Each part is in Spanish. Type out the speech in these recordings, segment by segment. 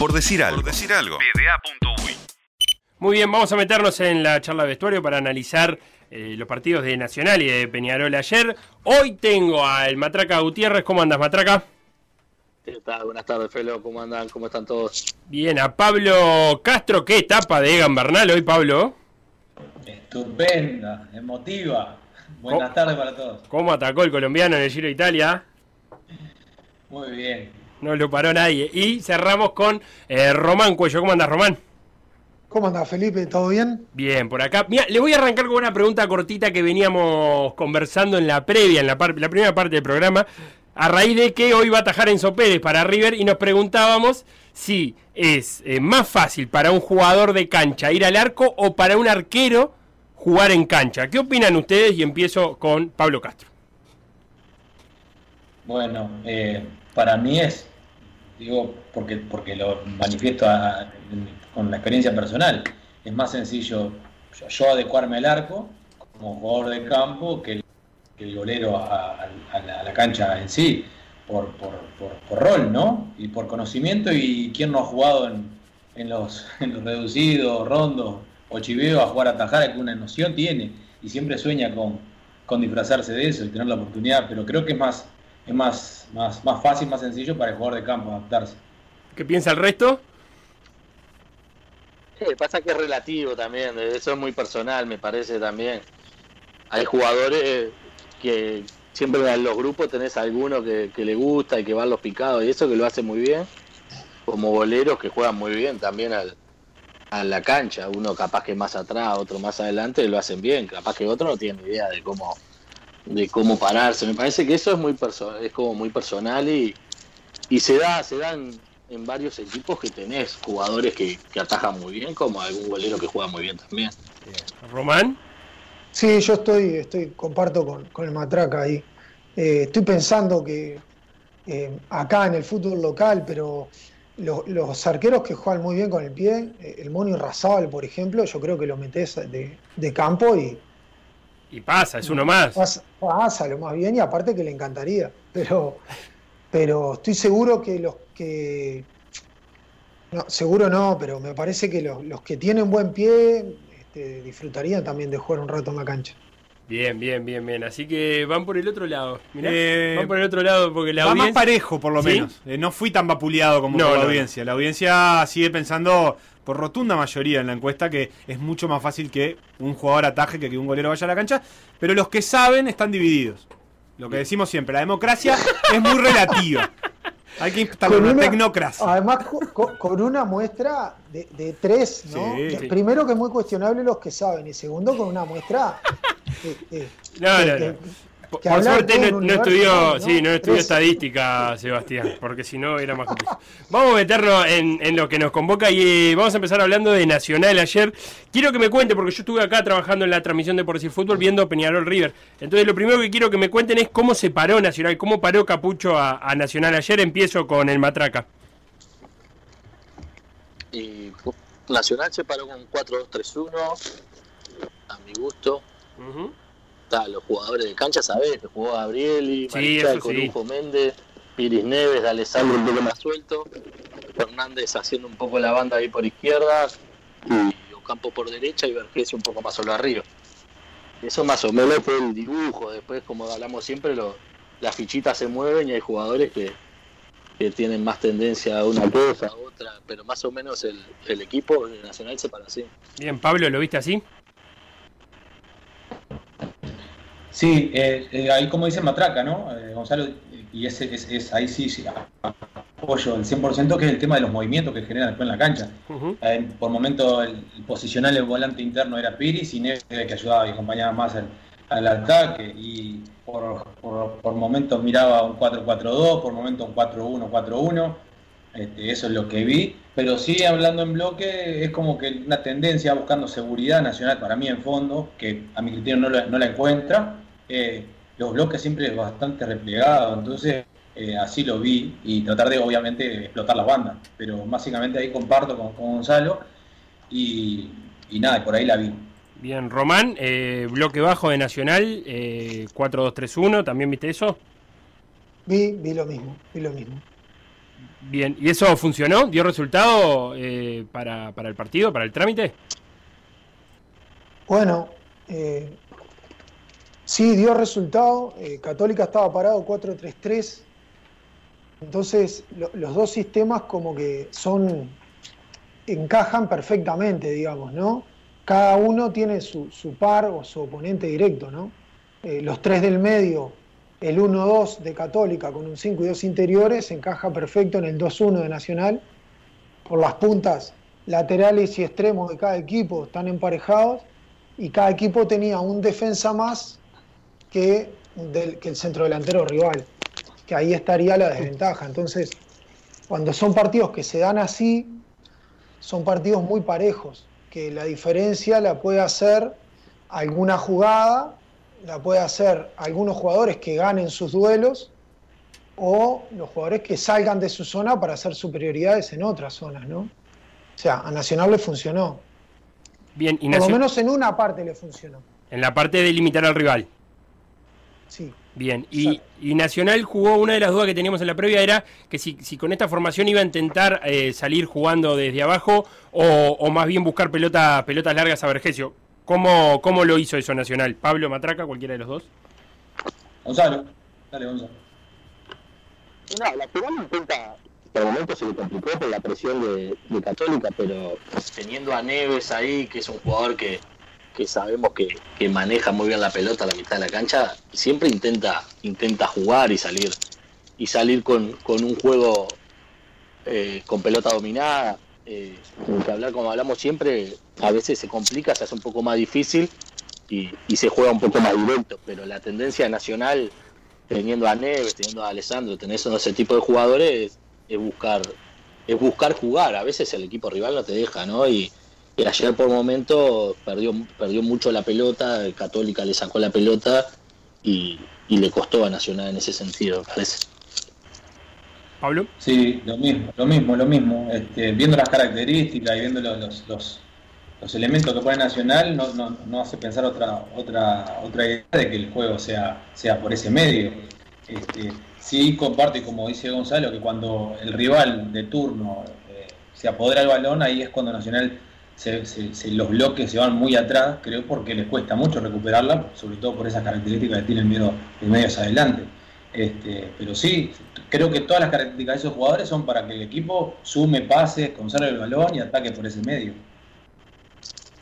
Por decir algo. Por decir algo. Muy bien, vamos a meternos en la charla de vestuario para analizar eh, los partidos de Nacional y de Peñarol ayer. Hoy tengo al Matraca Gutiérrez. ¿Cómo andas, Matraca? ¿Qué tal? Buenas tardes, Felo. ¿Cómo andan? ¿Cómo están todos? Bien, a Pablo Castro. ¿Qué etapa de Egan Bernal hoy, Pablo? Estupenda, emotiva. Buenas tardes para todos. ¿Cómo atacó el colombiano en el Giro de Italia? Muy bien. No lo paró nadie. Y cerramos con eh, Román Cuello. ¿Cómo andas, Román? ¿Cómo andas, Felipe? ¿Todo bien? Bien, por acá. Mira, le voy a arrancar con una pregunta cortita que veníamos conversando en la previa, en la, la primera parte del programa, a raíz de que hoy va a atajar Enzo Pérez para River y nos preguntábamos si es eh, más fácil para un jugador de cancha ir al arco o para un arquero jugar en cancha. ¿Qué opinan ustedes? Y empiezo con Pablo Castro. Bueno, eh, para mí es, digo, porque, porque lo manifiesto con la experiencia personal, es más sencillo yo, adecuarme al arco como jugador de campo que el, golero a, la, cancha en sí, por, por, rol, ¿no? Y por conocimiento y quién no ha jugado en, en, los, reducidos, rondos, o Chiveo a jugar a atajar, una noción tiene y siempre sueña con, con disfrazarse de eso y tener la oportunidad, pero creo que es más, es más, más, más fácil, más sencillo para el jugador de campo adaptarse. ¿Qué piensa el resto? pasa que es relativo también, eso es muy personal, me parece también. Hay jugadores que siempre en los grupos tenés alguno que, que le gusta y que van los picados y eso que lo hace muy bien, como boleros que juegan muy bien también al, a la cancha, uno capaz que más atrás, otro más adelante lo hacen bien, capaz que otro no tiene idea de cómo de cómo pararse. Me parece que eso es muy es como muy personal y, y se da se dan en varios equipos que tenés jugadores que, atajan muy bien, como algún golero que juega muy bien también. Román. Sí, yo estoy, estoy comparto con, el matraca ahí. Eh, estoy pensando que eh, acá en el fútbol local, pero los, arqueros que juegan muy bien con el pie, eh, el Moni Razabal, por ejemplo, yo creo que lo metes de, campo y. Y pasa, es uno más. Pasa, lo más bien y aparte que le encantaría. Pero, pero estoy seguro que los que. No, seguro no, pero me parece que los, que tienen buen pie este, disfrutarían también de jugar un rato en la cancha. Bien, bien, bien, bien. Así que van por el otro lado. Mirá, eh, van por el otro lado porque la va más parejo, por lo menos. Eh, no fui tan vapuleado como la audiencia. La audiencia sigue pensando, por rotunda mayoría en la encuesta, que es mucho más fácil que un jugador ataje que que un golero vaya a la cancha. Pero los que saben están divididos. Lo que decimos siempre, la democracia es muy relativa. Hay que instalar una, tecnocracia. Además, con, una muestra de, tres, ¿no? Primero que es muy cuestionable los que saben, y segundo con una muestra no, no, no. Por, suerte no, estudió, sí, no estudió estadística, Sebastián, porque si no era más complicado. Vamos a meternos en, lo que nos convoca y eh, vamos a empezar hablando de Nacional ayer. Quiero que me cuente, porque yo estuve acá trabajando en la transmisión de Por Fútbol viendo Peñarol River. Entonces, lo primero que quiero que me cuenten es cómo se paró Nacional, cómo paró Capucho a, Nacional ayer. Empiezo con el Matraca. Y Nacional se paró con 4-2-3-1, a mi gusto los jugadores de cancha, sabés, que jugó Gabrieli, sí, Corujo Méndez, Piris Neves, Alessandro un poco más suelto, Fernández haciendo un poco la banda ahí por izquierda, y Ocampo por derecha y Vergesio un poco más solo arriba. Eso más o menos fue el dibujo, después como hablamos siempre, las fichitas se mueven y hay jugadores que, que tienen más tendencia a una cosa, a otra, pero más o menos el, el equipo nacional se para así. Bien, Pablo, ¿lo viste así? Sí, eh, eh, ahí como dice Matraca, ¿no? Eh, Gonzalo, y ese, es, ahí sí, sí, apoyo el 100%, que es el tema de los movimientos que generan después en la cancha. por momento el, posicional el volante interno era Piris y Neves que ayudaba y acompañaba más al, ataque. Y por, por, momentos miraba un 4-4-2, por momentos un 4-1-4-1. Este, eso es lo que vi. Pero sí, hablando en bloque, es como que una tendencia buscando seguridad nacional para mí en fondo, que a mi criterio no no la encuentra eh, los bloques siempre bastante replegados, entonces eh, así lo vi y tratar de obviamente explotar las bandas, pero básicamente ahí comparto con, Gonzalo y, nada, por ahí la vi. Bien, Román, eh, bloque bajo de Nacional, 4-2-3-1, ¿también viste eso? Vi, vi lo mismo, vi lo mismo. Bien, ¿y eso funcionó? ¿Dio resultado eh, para, para, el partido, para el trámite? Bueno, eh, sí, dio resultado. Católica estaba parado 4-3-3. Entonces, los dos sistemas como que son encajan perfectamente, digamos, ¿no? Cada uno tiene su, su par o su oponente directo, ¿no? los tres del medio el 1-2 de Católica con un 5 y 2 interiores encaja perfecto en el 2-1 de Nacional. Por las puntas laterales y extremos de cada equipo están emparejados y cada equipo tenía un defensa más que, que el centro delantero rival, que ahí estaría la desventaja. Entonces, cuando son partidos que se dan así, son partidos muy parejos, que la diferencia la puede hacer alguna jugada la puede hacer algunos jugadores que ganen sus duelos o los jugadores que salgan de su zona para hacer superioridades en otras zonas, ¿no? O sea, a Nacional le funcionó. Bien, y Por lo menos en una parte le funcionó. En la parte de limitar al rival. Sí. Bien, y, Nacional jugó, una de las dudas que teníamos en la previa era que si, con esta formación iba a intentar eh, salir jugando desde abajo o, más bien buscar pelota, pelotas largas a Vergesio. ¿Cómo, ¿Cómo lo hizo eso Nacional? ¿Pablo Matraca, cualquiera de los dos? Gonzalo, dale Gonzalo. No, la final intenta, por el momento se le complicó por la presión de, Católica, pero teniendo a Neves ahí, que es un jugador que, sabemos que, maneja muy bien la pelota a la mitad de la cancha, siempre intenta, intenta jugar y salir, y salir con, un juego eh, con pelota dominada. Eh, que hablar como hablamos siempre, a veces se complica, se hace un poco más difícil y, se juega un poco más directo, pero la tendencia nacional, teniendo a Neves, teniendo a Alessandro, teniendo ese tipo de jugadores, es buscar es buscar jugar, a veces el equipo rival no te deja, ¿no? Y, ayer por momento perdió, perdió mucho la pelota, Católica le sacó la pelota y, y le costó a Nacional en ese sentido, parece. Pablo. Sí, lo mismo, lo mismo, lo mismo. Este, viendo las características y viendo los, los, elementos que pone Nacional, no, no, no, hace pensar otra, otra, otra idea de que el juego sea, sea por ese medio. Este, sí comparte, como dice Gonzalo, que cuando el rival de turno eh, se apodera el balón, ahí es cuando Nacional se, los bloques se van muy atrás, creo porque les cuesta mucho recuperarla, sobre todo por esas características que tienen miedo de medios adelante. Este, pero sí, creo que todas las características de esos jugadores son para que el equipo sume pases, conserve el balón y ataque por ese medio.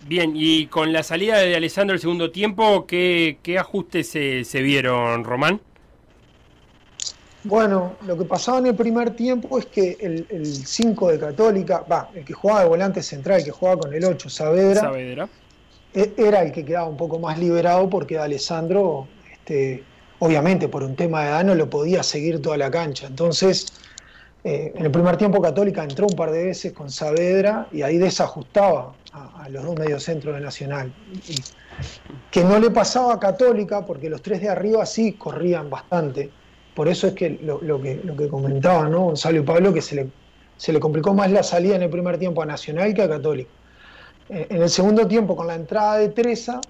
Bien, y con la salida de Alessandro el segundo tiempo, ¿qué, ajustes se, vieron, Román? Bueno, lo que pasaba en el primer tiempo es que el 5 de Católica, va, el que jugaba de volante central, el que jugaba con el 8, Saavedra, e, era el que quedaba un poco más liberado porque Alessandro este, obviamente por un tema de edad no lo podía seguir toda la cancha. Entonces, eh, en el primer tiempo Católica entró un par de veces con Saavedra y ahí desajustaba a, los dos mediocentros de Nacional. que no le pasaba a Católica porque los tres de arriba sí corrían bastante. Por eso es que lo, que, lo que comentaban ¿no? Gonzalo y Pablo, que se le, se le complicó más la salida en el primer tiempo a Nacional que a Católica. Eh, en el segundo tiempo, con la entrada de Treza,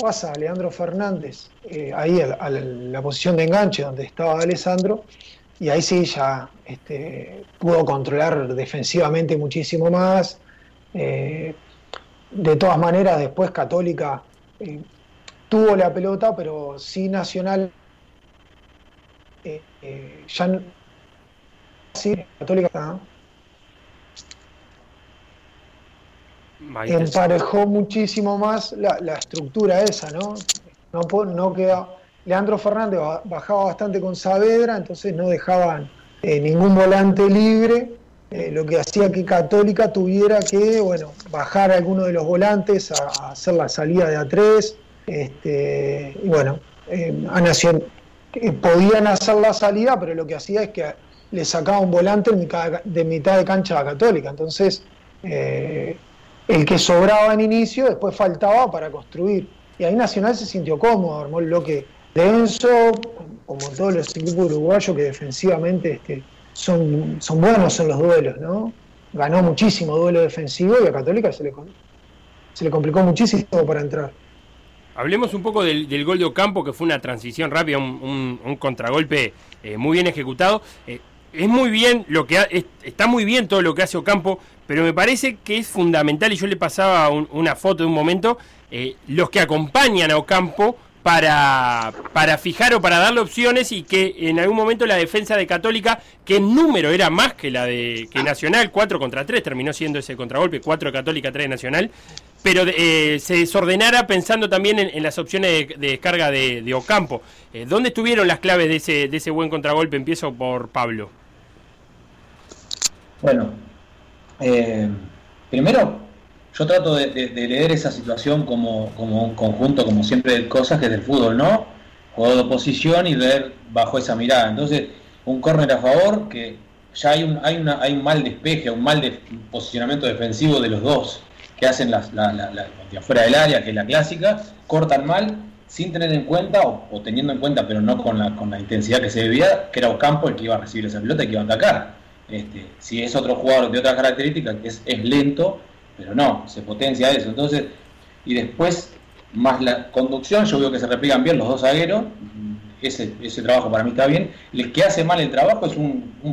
pasa a Leandro Fernández eh, ahí a, la, posición de enganche donde estaba Alessandro y ahí sí ya este, pudo controlar defensivamente muchísimo más. Eh, de todas maneras, después Católica eh, tuvo la pelota, pero sí Nacional ya sí, Católica emparejó muchísimo más la, estructura esa, ¿no? No, queda. Leandro Fernández bajaba bastante con Saavedra, entonces no dejaban eh, ningún volante libre, eh, lo que hacía que Católica tuviera que, bueno, bajar alguno de los volantes a, hacer la salida de A3, este, bueno, eh, a Nación, podían hacer la salida, pero lo que hacía es que le sacaba un volante de mitad de cancha a Católica, entonces el que sobraba en inicio después faltaba para construir. Y ahí Nacional se sintió cómodo, armó el bloque denso, como todos los equipos uruguayos que defensivamente este, son, son buenos en los duelos, ¿no? Ganó muchísimo duelo defensivo y a Católica se le, se le complicó muchísimo para entrar. Hablemos un poco del, gol de Ocampo, que fue una transición rápida, un, contragolpe eh, muy bien ejecutado. Eh, es muy bien lo que está muy bien todo lo que hace Ocampo, pero me parece que es fundamental, y yo le pasaba una foto de un momento, eh, los que acompañan a Ocampo para, para fijar o para darle opciones y que en algún momento la defensa de Católica, que en número era más que la de que Nacional, 4 contra 3, terminó siendo ese contragolpe, 4 Católica, 3 Nacional, pero eh, se desordenara pensando también en, las opciones de, descarga de, Ocampo. Eh, ¿Dónde estuvieron las claves de ese, de ese buen contragolpe? Empiezo por Pablo. Bueno, eh, primero yo trato de, leer esa situación como, un conjunto, como siempre, de cosas que es del fútbol, ¿no? Juego de oposición y ver bajo esa mirada. Entonces, un córner a favor, que ya hay un, hay, una, hay un mal despeje, un mal de posicionamiento defensivo de los dos, que hacen las, la, de afuera del área, que es la clásica, cortan mal, sin tener en cuenta, o, teniendo en cuenta, pero no con la, con la intensidad que se debía, que era Ocampo el que iba a recibir esa pelota y que iba a atacar. Este, si es otro jugador de otras características, que es, es lento, pero no, se potencia eso. Entonces, y después, más la conducción, yo veo que se repliegan bien los dos zagueros, ese, ese trabajo para mí está bien. El que hace mal el trabajo es un, un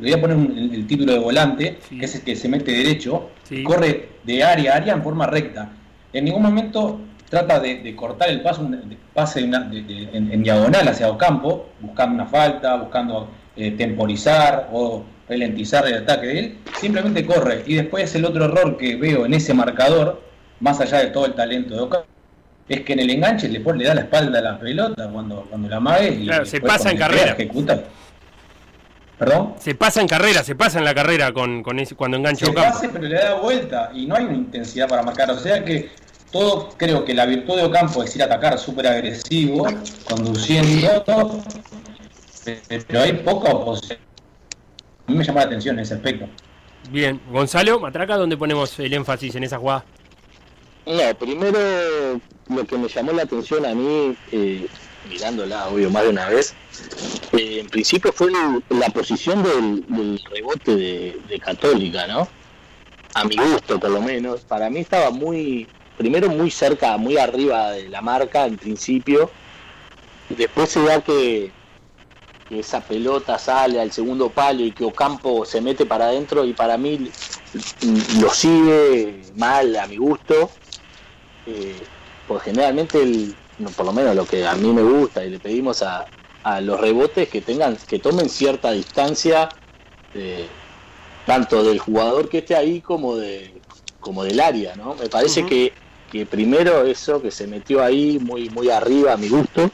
le voy a poner el, título de volante, que es el que se mete derecho, corre de área a área en forma recta. En ningún momento trata de, cortar el paso, pase en, diagonal hacia campo, buscando una falta, buscando eh, temporizar o ralentizar el ataque de él, simplemente corre. Y después el otro error que veo en ese marcador, más allá de todo el talento de Oca, es que en el enganche le, le da la espalda a la pelota cuando, cuando la mague y claro, se pasa en carrera. Ejecuta. ¿Perdón? Se pasa en carrera, se pasa en la carrera con, con ese, cuando engancha se pase, pero le da vuelta y no hay una intensidad para marcar. O sea que todo, creo que la virtud de Ocampo es ir a atacar súper agresivo, conduciendo, pero hay poca oposición mí me llama la atención ese aspecto. Bien, Gonzalo, Matraca, ¿dónde ponemos el énfasis en esa jugada? No, primero lo que me llamó la atención a mí, eh, mirándola, obvio, más de una vez, eh, en principio fue la posición del, rebote de, Católica, ¿no? A mi gusto, por lo menos. Para mí estaba muy, primero muy cerca, muy arriba de la marca en principio. Después se da que que esa pelota sale al segundo palo y que Ocampo se mete para adentro y para mí lo sigue mal a mi gusto. Eh, pues generalmente, el, por lo menos lo que a mí me gusta y le pedimos a, los rebotes que tengan, que tomen cierta distancia, eh, tanto del jugador que esté ahí como de como del área, ¿no? Me parece que, que primero eso que se metió ahí muy muy arriba a mi gusto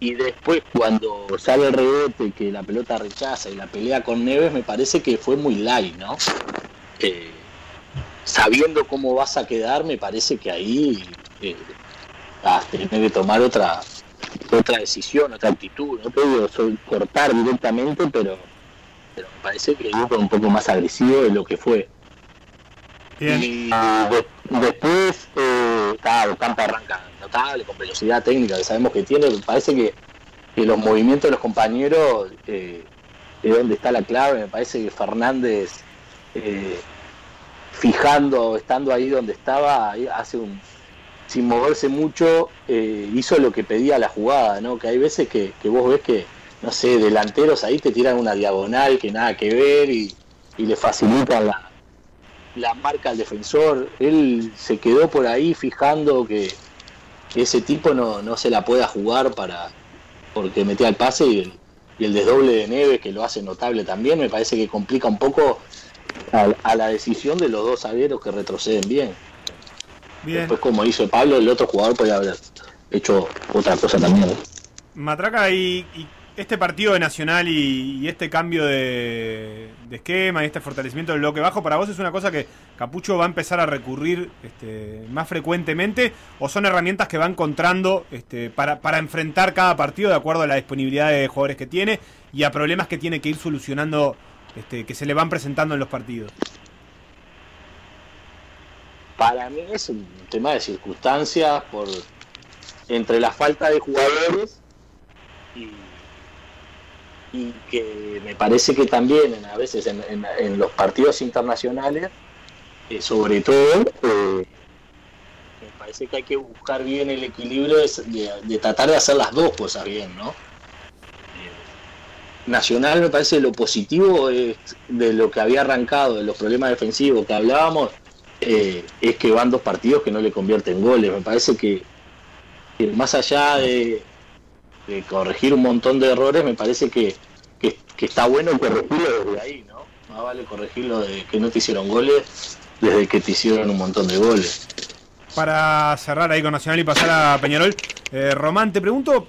y después cuando sale el rebote que la pelota rechaza y la pelea con Neves me parece que fue muy light, ¿no? Eh, sabiendo cómo vas a quedar me parece que ahí eh, ah, que tomar otra otra decisión, otra actitud, no puedo cortar directamente pero pero me parece que fue un poco más agresivo de lo que fue. Y después eh, claro, Campo arranca con velocidad técnica que sabemos que tiene, me parece que, los movimientos de los compañeros eh, es donde está la clave, me parece que Fernández eh, fijando, estando ahí donde estaba, hace un sin moverse mucho, eh, hizo lo que pedía la jugada, ¿no? Que hay veces que, vos ves que, no sé, delanteros ahí te tiran una diagonal que nada que ver y, y le facilitan la, la marca al defensor. Él se quedó por ahí fijando que, que ese tipo no, no se la pueda jugar para porque metía el pase y el, y el desdoble de Neves que lo hace notable también me parece que complica un poco a, la decisión de los dos zagueros que retroceden bien. bien. Después como hizo Pablo el otro jugador podría haber hecho otra cosa también. Matraca y este partido de Nacional y, este cambio de, esquema y este fortalecimiento del bloque bajo, ¿para vos es una cosa que Capucho va a empezar a recurrir este, más frecuentemente o son herramientas que va encontrando este, para, enfrentar cada partido de acuerdo a la disponibilidad de jugadores que tiene y a problemas que tiene que ir solucionando, este, que se le van presentando en los partidos? Para mí es un tema de circunstancias por entre la falta de jugadores y y que me parece que también a veces en, los partidos internacionales, eh, sobre todo, eh, me parece que hay que buscar bien el equilibrio de, tratar de hacer las dos cosas bien, ¿no? Eh, Nacional me parece lo positivo de lo que había arrancado, de los problemas defensivos que hablábamos, es que van dos partidos que no le convierten goles. Me parece que, más allá de, corregir un montón de errores, me parece que, está bueno corregirlo desde ahí, ¿no? Más vale corregirlo de que no te hicieron goles desde que te hicieron un montón de goles. Para cerrar ahí con Nacional y pasar a Peñarol, eh, Román, te pregunto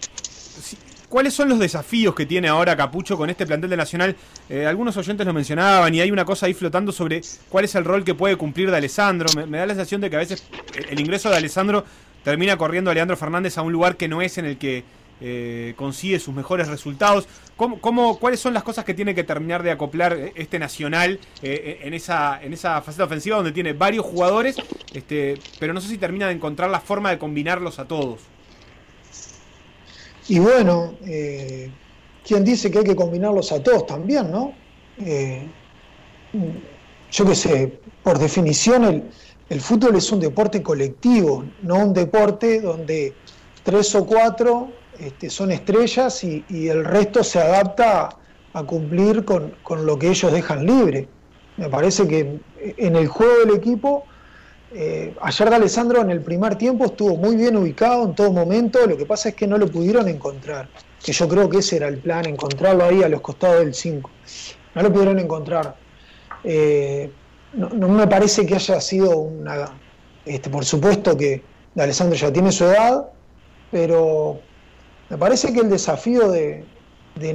¿Cuáles son los desafíos que tiene ahora Capucho con este plantel de Nacional? Eh, algunos oyentes lo mencionaban y hay una cosa ahí flotando sobre cuál es el rol que puede cumplir de Alessandro. Me, da la sensación de que a veces el ingreso de Alessandro termina corriendo a Leandro Fernández a un lugar que no es en el que eh, consigue sus mejores resultados. ¿Cómo, cuáles son las cosas que tiene que terminar de acoplar este Nacional eh, en, esa, en esa faceta ofensiva donde tiene varios jugadores, este, pero no sé si termina de encontrar la forma de combinarlos a todos? Y bueno, eh, ¿quién dice que hay que combinarlos a todos también, no? Eh, yo qué sé, por definición el, fútbol es un deporte colectivo, no un deporte donde tres o cuatro este, son estrellas y, el resto se adapta a, cumplir con, lo que ellos dejan libre. Me parece que en el juego del equipo eh, ayer de Alessandro en el primer tiempo estuvo muy bien ubicado en todo momento, lo que pasa es que no lo pudieron encontrar, que yo creo que ese era el plan, encontrarlo ahí a los costados del 5. No lo pudieron encontrar. Eh, no, me parece que haya sido una... Este, por supuesto que de Alessandro ya tiene su edad, pero me parece que el desafío de,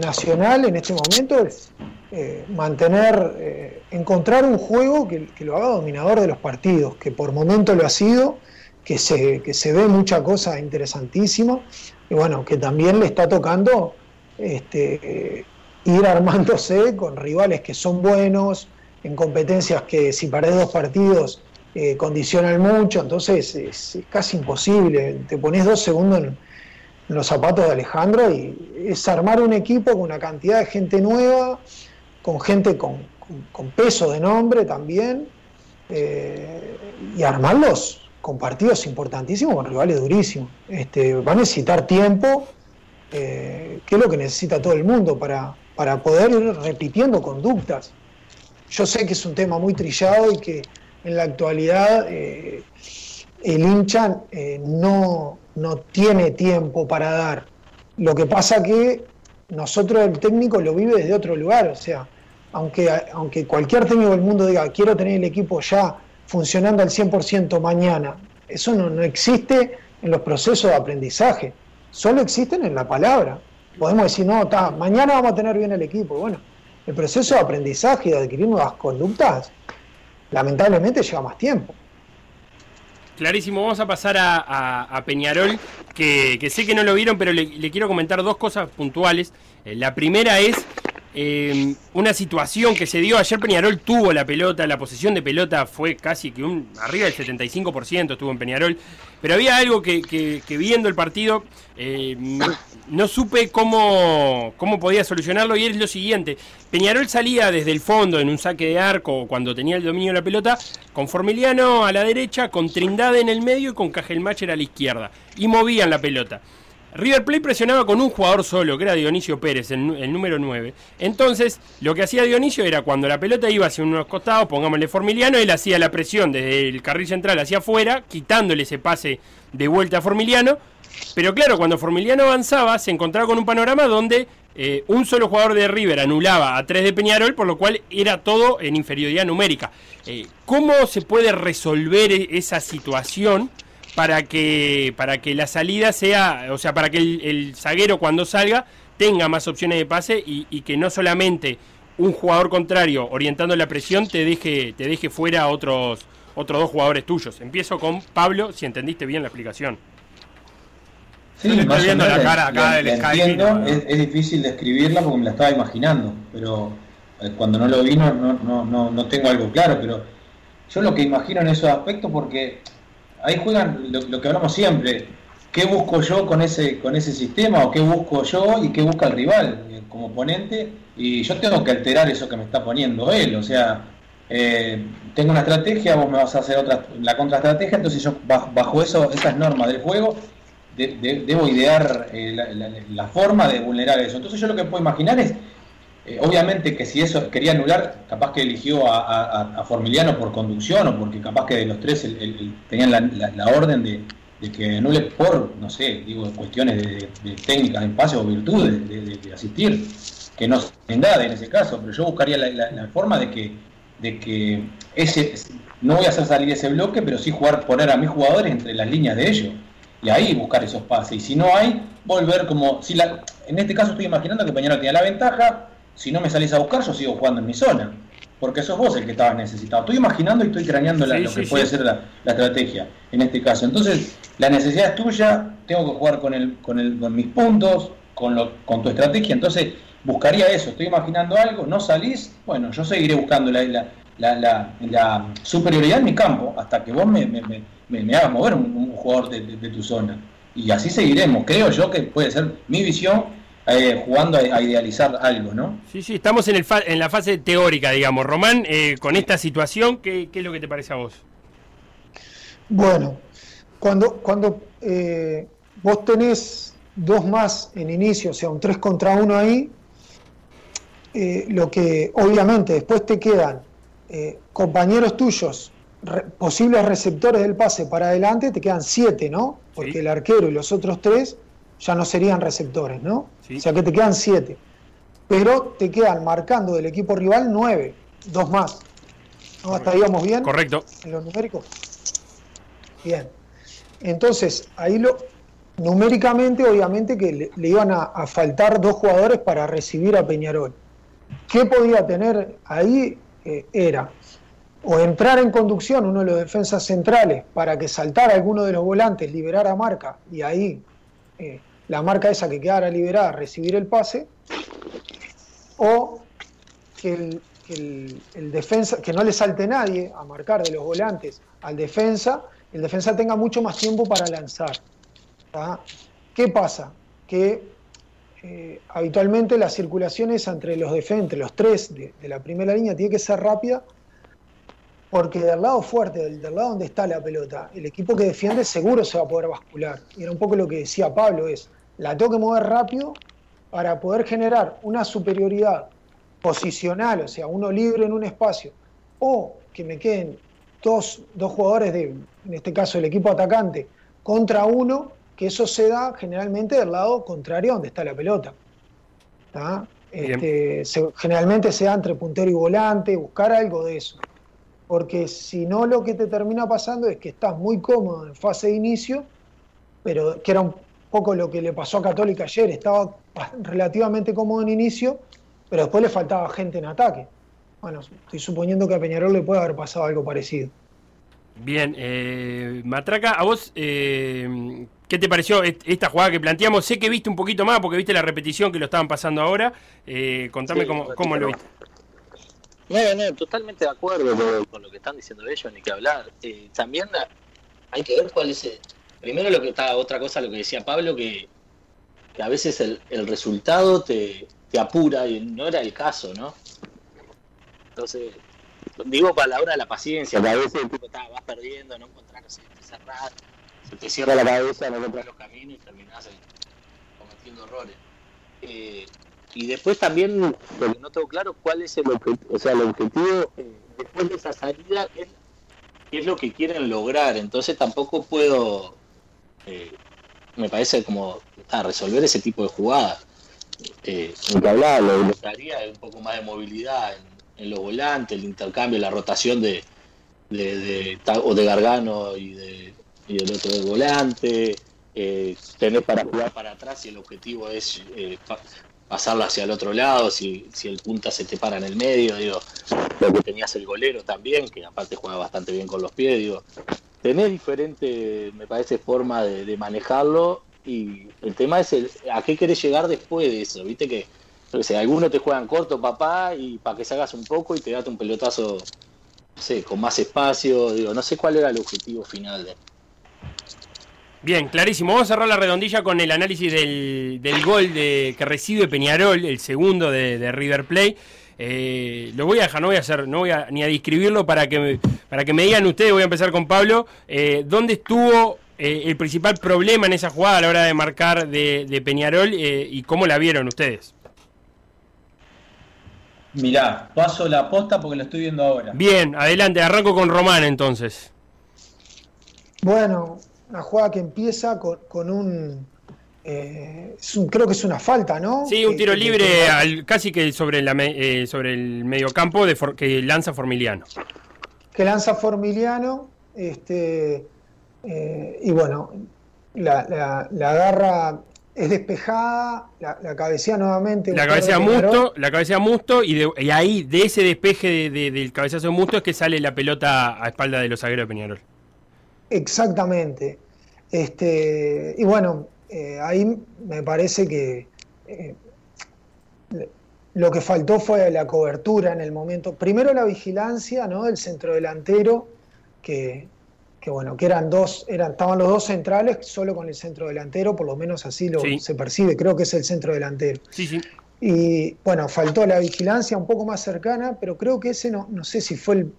Nacional en este momento es eh, mantener, eh, encontrar un juego que, lo haga dominador de los partidos, que por momento lo ha sido, que se, que se ve mucha cosa interesantísima, y bueno, que también le está tocando este, ir armándose con rivales que son buenos, en competencias que si pares dos partidos eh, condicionan mucho, entonces es, casi imposible, te pones dos segundos en, los zapatos de Alejandro y es armar un equipo con una cantidad de gente nueva, con gente con, peso de nombre también, eh, y armarlos con partidos importantísimos, con rivales durísimos. Este, va a necesitar tiempo, eh, que es lo que necesita todo el mundo para, para poder ir repitiendo conductas. Yo sé que es un tema muy trillado y que en la actualidad eh, el hincha no, no tiene tiempo para dar. Lo que pasa que nosotros el técnico lo vive desde otro lugar, o sea, aunque, aunque cualquier técnico del mundo diga, quiero tener el equipo ya funcionando al 100% mañana, eso no, existe en los procesos de aprendizaje, solo existen en la palabra. Podemos decir, no, ta, mañana vamos a tener bien el equipo. Bueno, el proceso de aprendizaje y de adquirir nuevas conductas, lamentablemente lleva más tiempo. Clarísimo, vamos a pasar a, Peñarol, que, sé que no lo vieron, pero le, quiero comentar dos cosas puntuales. Eh, la primera es eh, una situación que se dio. Ayer Peñarol tuvo la pelota, la posesión de pelota fue casi que un arriba del 75% estuvo en Peñarol. Pero había algo que, viendo el partido eh, no supe cómo, cómo podía solucionarlo y es lo siguiente. Peñarol salía desde el fondo en un saque de arco cuando tenía el dominio de la pelota con Formiliano a la derecha, con Trindade en el medio y con Cajelmacher a la izquierda. Y movían la pelota. River Plate presionaba con un jugador solo, que era Dionisio Pérez, el, número 9. Entonces, lo que hacía Dionisio era cuando la pelota iba hacia unos costados, pongámosle Formiliano, él hacía la presión desde el carril central hacia afuera, quitándole ese pase de vuelta a Formiliano. Pero claro, cuando Formiliano avanzaba, se encontraba con un panorama donde eh, un solo jugador de River anulaba a tres de Peñarol, por lo cual era todo en inferioridad numérica. Eh, ¿Cómo se puede resolver e-, esa situación? Para que, para que la salida sea, o sea, para que el, zaguero cuando salga tenga más opciones de pase y, que no solamente un jugador contrario orientando la presión te deje, te deje fuera a otros, otros dos jugadores tuyos. Empiezo con Pablo, si entendiste bien la explicación. Sí, estoy viendo la cara acá del entiendo, es, difícil describirla porque me la estaba imaginando, pero eh, cuando no lo vi no, no, no, no tengo algo claro, pero yo lo que imagino en esos aspectos porque ahí juegan lo, que hablamos siempre. ¿Qué busco yo con ese, con ese sistema o qué busco yo y qué busca el rival eh, como oponente? Y yo tengo que alterar eso que me está poniendo él. O sea, eh, tengo una estrategia, vos me vas a hacer otra, la contraestrategia, entonces yo bajo eso, esas normas del juego debo idear eh, la, forma de vulnerar eso. Entonces yo lo que puedo imaginar es eh, obviamente que si eso quería anular, capaz que eligió a, Formiliano por conducción o porque capaz que de los tres tenían la, orden de, que anule por, no sé, digo, cuestiones de, técnicas de espacio o virtudes de, asistir, que no se engade en ese caso, pero yo buscaría la, forma de que, de que ese, no voy a hacer salir ese bloque, pero sí jugar, poner a mis jugadores entre las líneas de ellos y ahí buscar esos pases. Y si no hay, volver como. si la En este caso estoy imaginando que Peñarol tenía la ventaja, si no me salís a buscar, yo sigo jugando en mi zona. Porque sos vos el que estabas necesitado. Estoy imaginando y estoy craneando lo que puede ser la, estrategia en este caso. Entonces, la necesidad es tuya, tengo que jugar con, el, con, el, con mis puntos, con, lo, con tu estrategia. Entonces, buscaría eso. Estoy imaginando algo, no salís, bueno, yo seguiré buscando la, la, superioridad en mi campo hasta que vos me, me, hagas mover un, jugador de, de, tu zona. Y así seguiremos. Creo yo que puede ser mi visión eh, jugando a, idealizar algo, ¿no? Sí, sí, estamos en, el en la fase teórica, digamos. Román, eh, con esta situación, ¿qué, es lo que te parece a vos? Bueno, cuando, cuando eh, vos tenés dos más en inicio, o sea, un 3 contra 1 ahí, lo que obviamente después te quedan compañeros tuyos, posibles receptores del pase para adelante, te quedan 7, ¿no? Porque el arquero y los otros tres ya no serían receptores, ¿no? O sea que te quedan siete. Pero te quedan marcando del equipo rival nueve, dos más. ¿No? ¿Hasta íbamos bien? Correcto. En los numéricos. Bien. Entonces, ahí lo, numéricamente, obviamente que le, iban a, faltar dos jugadores para recibir a Peñarol. ¿Qué podía tener ahí? Eh, era o entrar en conducción uno de los defensas centrales para que saltara alguno de los volantes, liberara marca y ahí eh, la marca esa que quedara liberada recibir el pase, o que el, defensa, que no le salte nadie a marcar de los volantes al defensa, el defensa tenga mucho más tiempo para lanzar. ¿Qué pasa? Que eh, habitualmente la circulación es entre los defensores, los tres de, la primera línea, tiene que ser rápida porque del lado fuerte, del, lado donde está la pelota, el equipo que defiende seguro se va a poder bascular. Y era un poco lo que decía Pablo, es, la tengo que mover rápido para poder generar una superioridad posicional, o sea, uno libre en un espacio, o que me queden dos, dos jugadores de, en este caso el equipo atacante, contra uno, que eso se da generalmente del lado contrario donde está la pelota. Este, generalmente se da entre puntero y volante, buscar algo de eso porque si no lo que te termina pasando es que estás muy cómodo en fase de inicio, pero que era un poco lo que le pasó a Católica ayer, estaba relativamente cómodo en inicio, pero después le faltaba gente en ataque. Bueno, estoy suponiendo que a Peñarol le puede haber pasado algo parecido. Bien, eh, Matraca, a vos, eh, ¿qué te pareció esta jugada que planteamos? Sé que viste un poquito más porque viste la repetición que lo estaban pasando ahora. Eh, contame cómo, cómo lo viste. No, no, totalmente de acuerdo con, lo que están diciendo ellos, ni que hablar. Eh, también hay que ver cuál es el, primero lo que está, otra cosa lo que decía Pablo, que, a veces el, resultado te, apura y no era el caso, ¿no? Entonces, digo para la hora de la paciencia, que a veces el tipo está, vas perdiendo, no encontrás, se te cerrás, se te cierra la cabeza, no encontrás los caminos y terminás cometiendo errores. Eh, y después también, porque no tengo claro cuál es el objetivo, o sea, el objetivo eh, después de esa salida, es, lo que quieren lograr. Entonces tampoco puedo, eh, me parece como resolver ese tipo de jugadas. Eh, lo que hablaba, lo, que es un poco más de movilidad en, los volantes, el intercambio, la rotación de, o de Gargano y, de, del otro del volante. Eh, tener para jugar para atrás y el objetivo es eh, pasarla hacia el otro lado, si, si el punta se te para en el medio, digo, tenías el golero también, que aparte juega bastante bien con los pies, digo, tenés diferente, me parece, forma de, manejarlo y el tema es el, a qué querés llegar después de eso, viste que, no algunos te juegan corto, papá, y para que salgas un poco y te date un pelotazo, no sé, con más espacio, digo, no sé cuál era el objetivo final de, Bien, clarísimo. Vamos a cerrar la redondilla con el análisis del, gol de, que recibe Peñarol, el segundo de, River Plate. Eh, lo voy a dejar, no voy a hacer, no voy a, ni a describirlo para que, para que me digan ustedes, voy a empezar con Pablo, eh, ¿dónde estuvo eh, el principal problema en esa jugada a la hora de marcar de, Peñarol y cómo la vieron ustedes? Mirá, paso la posta porque lo estoy viendo ahora. Bien, adelante, arranco con Román entonces. Bueno, una jugada que empieza con, un, eh, creo que es una falta, ¿no? Sí, un tiro libre casi que sobre, la, eh, sobre el mediocampo de que lanza Formiliano. Que lanza Formiliano, este, eh, y bueno, la, la agarra es despejada, la, la cabecea nuevamente. La cabecea Musto, la cabecea Musto y, y, ahí de ese despeje del cabezazo de Musto es que sale la pelota a espalda de los zagueros de Peñarol. Exactamente. Este, y bueno, eh, ahí me parece que eh, lo que faltó fue la cobertura en el momento. Primero la vigilancia ¿no? del centro delantero, que, que bueno, que eran dos, eran, estaban los dos centrales solo con el centro delantero, por lo menos así lo se percibe, creo que es el centro delantero. Sí, sí. Y bueno, faltó la vigilancia un poco más cercana, pero creo que ese no, no sé si fue el,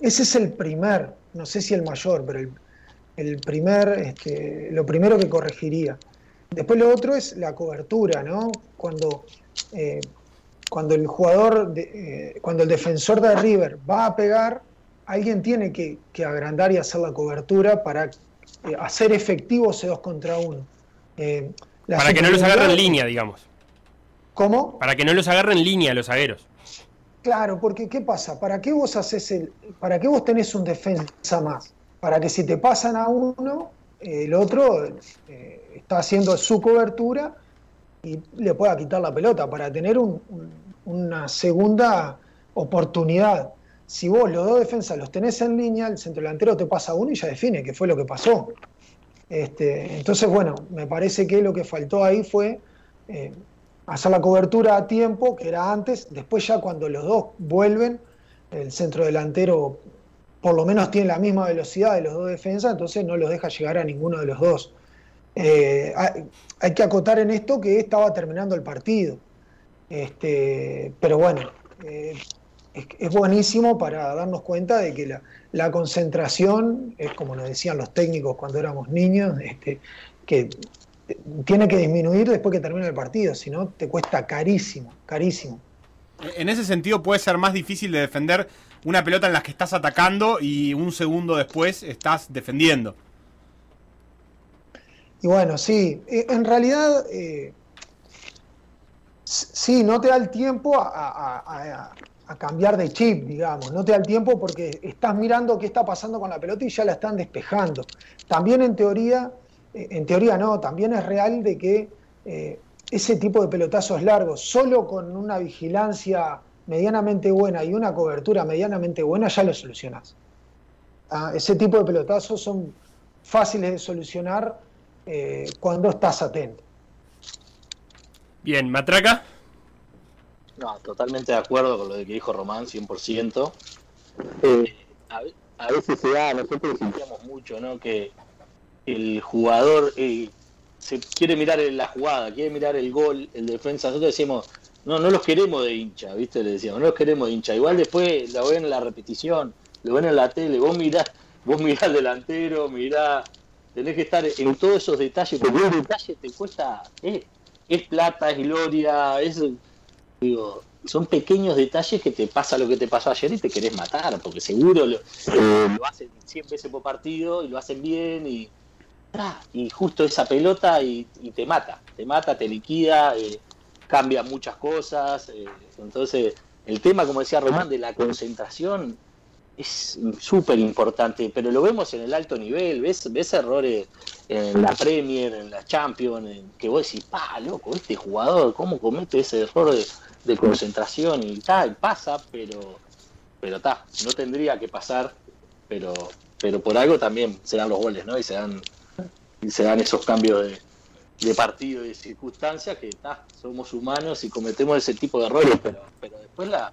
ese es el primer, no sé si el mayor, pero el, primer, este, lo primero que corregiría. Después lo otro es la cobertura, ¿no? Cuando, eh, cuando el jugador, eh, cuando el defensor de River va a pegar, alguien tiene que, agrandar y hacer la cobertura para eh, hacer efectivo ese 2 contra 1. Eh, para que no los agarren en línea, digamos. ¿Cómo? Para que no los agarren en línea los zagueros. Claro, porque ¿qué pasa? ¿Para qué vos haces el, para qué vos tenés un defensa más? Para que si te pasan a uno, el otro eh, está haciendo su cobertura y le pueda quitar la pelota para tener una segunda oportunidad si vos los dos defensas los tenés en línea, el centro delantero te pasa uno y ya define qué fue lo que pasó. Este, entonces, bueno, me parece que lo que faltó ahí fue eh, hacer la cobertura a tiempo, que era antes, después ya cuando los dos vuelven, el centro delantero por lo menos tiene la misma velocidad de los dos defensas, entonces no los deja llegar a ninguno de los dos. Eh, hay, que acotar en esto que estaba terminando el partido. Este, pero bueno, eh, es, buenísimo para darnos cuenta de que la, concentración, es como nos decían los técnicos cuando éramos niños, este, que tiene que disminuir después que termine el partido, si no te cuesta carísimo, carísimo. En ese sentido puede ser más difícil de defender una pelota en la que estás atacando y un segundo después estás defendiendo. Y bueno, sí, eh, en realidad eh, sí, no te da el tiempo a, cambiar de chip, digamos, no te da el tiempo porque estás mirando qué está pasando con la pelota y ya la están despejando. También en teoría, eh, en teoría no, también es real de que ese tipo de pelotazos largos, solo con una vigilancia medianamente buena y una cobertura medianamente buena, ya lo solucionas. Ah, ese tipo de pelotazos son fáciles de solucionar eh, cuando estás atento. Bien, Matraca. No, totalmente de acuerdo con lo que dijo Román, 100%. Eh, a, veces se da, nosotros sentíamos mucho, ¿no? Que el jugador eh, se quiere mirar la jugada, quiere mirar el gol, el defensa. Nosotros decimos, no, no los queremos de hincha, ¿viste? Le decíamos, no los queremos de hincha. Igual después lo ven en la repetición, lo ven en la tele, vos mirás, vos mirás al delantero, mirás, tenés que estar en todos esos detalles, porque un detalle te cuesta, eh, es plata, es gloria, es Digo, son pequeños detalles que te pasa lo que te pasó ayer y te querés matar, porque seguro lo, hacen 100 veces por partido y lo hacen bien y, y justo esa pelota y, te mata, te mata, te liquida, eh, cambia muchas cosas. Eh, entonces, el tema, como decía Román, de la concentración es súper importante, pero lo vemos en el alto nivel, ves, ves errores en la Premier, en la Champions, que vos decís, pa, loco, este jugador, ¿cómo comete ese error de, de concentración y tal, pasa, pero pero está, no tendría que pasar, pero pero por algo también se dan los goles, ¿no? Y se dan y se dan esos cambios de, de partido y de circunstancias que está, somos humanos y cometemos ese tipo de errores, pero pero después la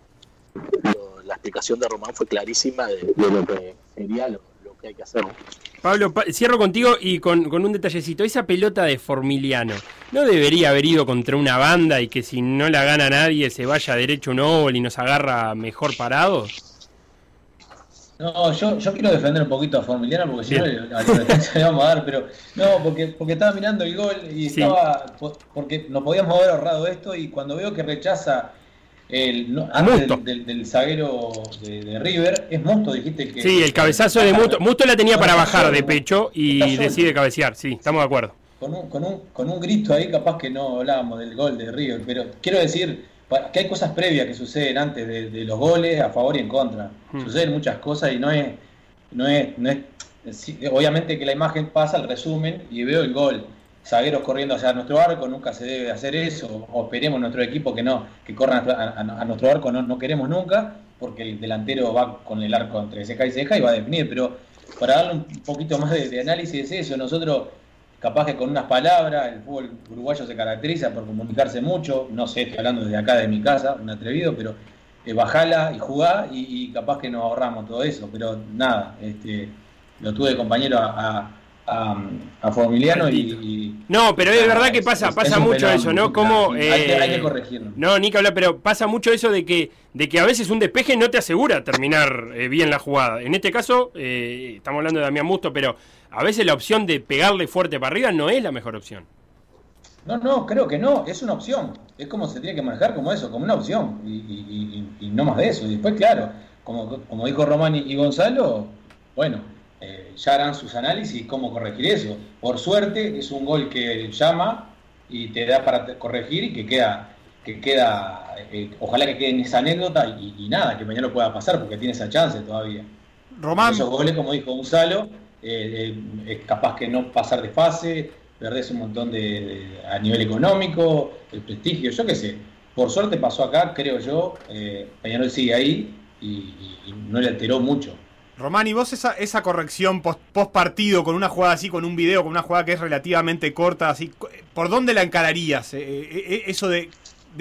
la explicación de Román fue clarísima de, lo que sería lo, que hay que hacer. Pablo, cierro contigo y con, un detallecito. Esa pelota de Formiliano, ¿no debería haber ido contra una banda y que si no la gana nadie se vaya derecho un óvol y nos agarra mejor parados? No, yo, yo quiero defender un poquito a Formiliano porque si no le vamos a dar, pero no, porque, porque estaba mirando el gol y estaba, porque nos podíamos haber ahorrado esto y cuando veo que rechaza el, antes del, zaguero de, River, es Musto, dijiste que... Sí, el cabezazo de Musto. Musto la tenía para bajar de pecho y decide cabecear, sí, estamos de acuerdo. Con un, con, un, con un grito ahí, capaz que no hablábamos del gol de River, pero quiero decir que hay cosas previas que suceden antes de, los goles, a favor y en contra. Hmm. Suceden muchas cosas y no es, no es, no es, obviamente que la imagen pasa al resumen y veo el gol zagueros corriendo hacia nuestro arco, nunca se debe hacer eso, o esperemos nuestro equipo que no, que corran a, nuestro arco, no, no, queremos nunca, porque el delantero va con el arco entre ceja y ceja y va a definir, pero para darle un poquito más de, análisis de eso, nosotros capaz que con unas palabras, el fútbol uruguayo se caracteriza por comunicarse mucho, no sé, estoy hablando desde acá de mi casa, un atrevido, pero eh, bajala y jugá y, capaz que nos ahorramos todo eso, pero nada, este, lo tuve de compañero a a, Formiliano y, No, pero es verdad que pasa, pasa mucho eso, ¿no? Como, hay, que, eh, corregirlo. No, ni que hablar, pero pasa mucho eso de que, de que a veces un despeje no te asegura terminar eh, bien la jugada. En este caso, eh, estamos hablando de Damián Musto, pero a veces la opción de pegarle fuerte para arriba no es la mejor opción. No, no, creo que no, es una opción. Es como se tiene que manejar como eso, como una opción. Y, y no más de eso. Y después, claro, como, como dijo Román y Gonzalo, bueno, eh, ya harán sus análisis cómo corregir eso. Por suerte es un gol que llama y te da para corregir y que queda, que queda eh, ojalá que quede en esa anécdota y, nada, que mañana pueda pasar porque tiene esa chance todavía. Román. Esos goles, como dijo Gonzalo, eh, es capaz que no pasar de fase, perdés un montón de, a nivel económico, el prestigio, yo qué sé. Por suerte pasó acá, creo yo, Peñarol sigue ahí y no le alteró mucho. Román, ¿y vos esa, esa corrección post, partido con una jugada así, con un video, con una jugada que es relativamente corta, así, ¿por dónde la encararías? Eh, eh, eh, eso de,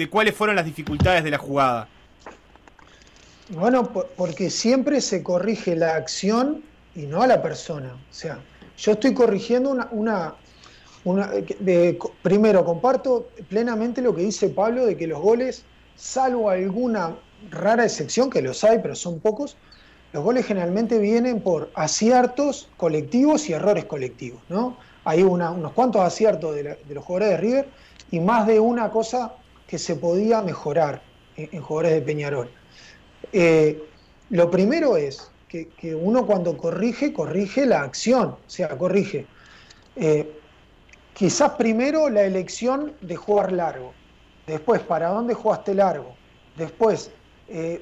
cuáles fueron las dificultades de la jugada. Bueno, porque siempre se corrige la acción y no a la persona. O sea, yo estoy corrigiendo una... una, una primero, comparto plenamente lo que dice Pablo de que los goles, salvo alguna rara excepción, que los hay, pero son pocos, los goles generalmente vienen por aciertos colectivos y errores colectivos. ¿no? Hay unos cuantos aciertos de, los jugadores de River y más de una cosa que se podía mejorar en, jugadores de Peñarol. Eh, lo primero es que, uno cuando corrige, corrige la acción, o sea, corrige. Eh, quizás primero la elección de jugar largo, después para dónde jugaste largo, después eh,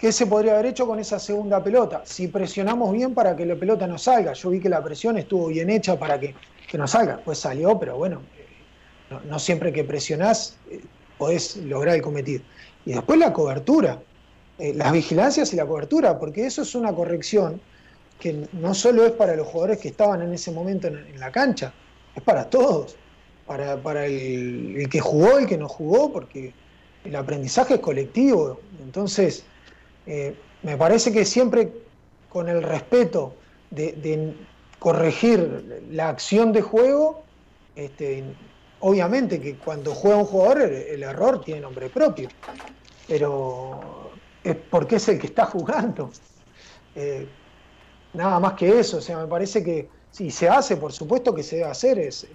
¿Qué se podría haber hecho con esa segunda pelota? Si presionamos bien para que la pelota no salga. Yo vi que la presión estuvo bien hecha para que, no salga. Pues salió, pero bueno, eh, no, siempre que presionás eh, podés lograr el cometido. Y después la cobertura, eh, las vigilancias y la cobertura, porque eso es una corrección que no solo es para los jugadores que estaban en ese momento en, la cancha, es para todos, para, el, el que jugó, el que no jugó, porque el aprendizaje es colectivo. Entonces, eh, me parece que siempre con el respeto de, corregir la acción de juego, este, obviamente que cuando juega un jugador el, error tiene nombre propio, pero es porque es el que está jugando. Eh, nada más que eso, o sea, me parece que si se hace, por supuesto que se debe hacer, es,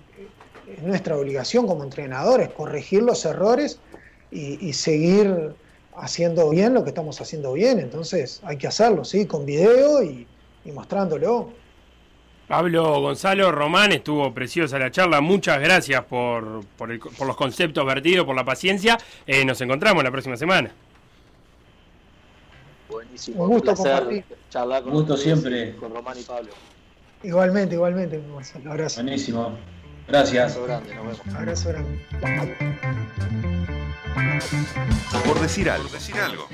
nuestra obligación como entrenadores, corregir los errores y seguir haciendo bien lo que estamos haciendo bien, entonces hay que hacerlo, ¿sí? Con video y, mostrándolo. Pablo Gonzalo Román, estuvo preciosa la charla. Muchas gracias por, por, los conceptos vertidos, por la paciencia. Eh, nos encontramos la próxima semana. Un gusto compartir. Charlar con gusto siempre. Con Román y Pablo. Igualmente, igualmente. Un abrazo. Buenísimo. Gracias. Abrazo grande, nos vemos. Abrazo grande. Por decir algo. Por decir algo.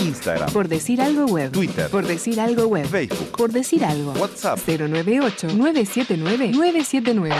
Instagram. Por decir algo web. Twitter. Por decir algo web. Facebook. Por decir algo. WhatsApp. 098 979 979.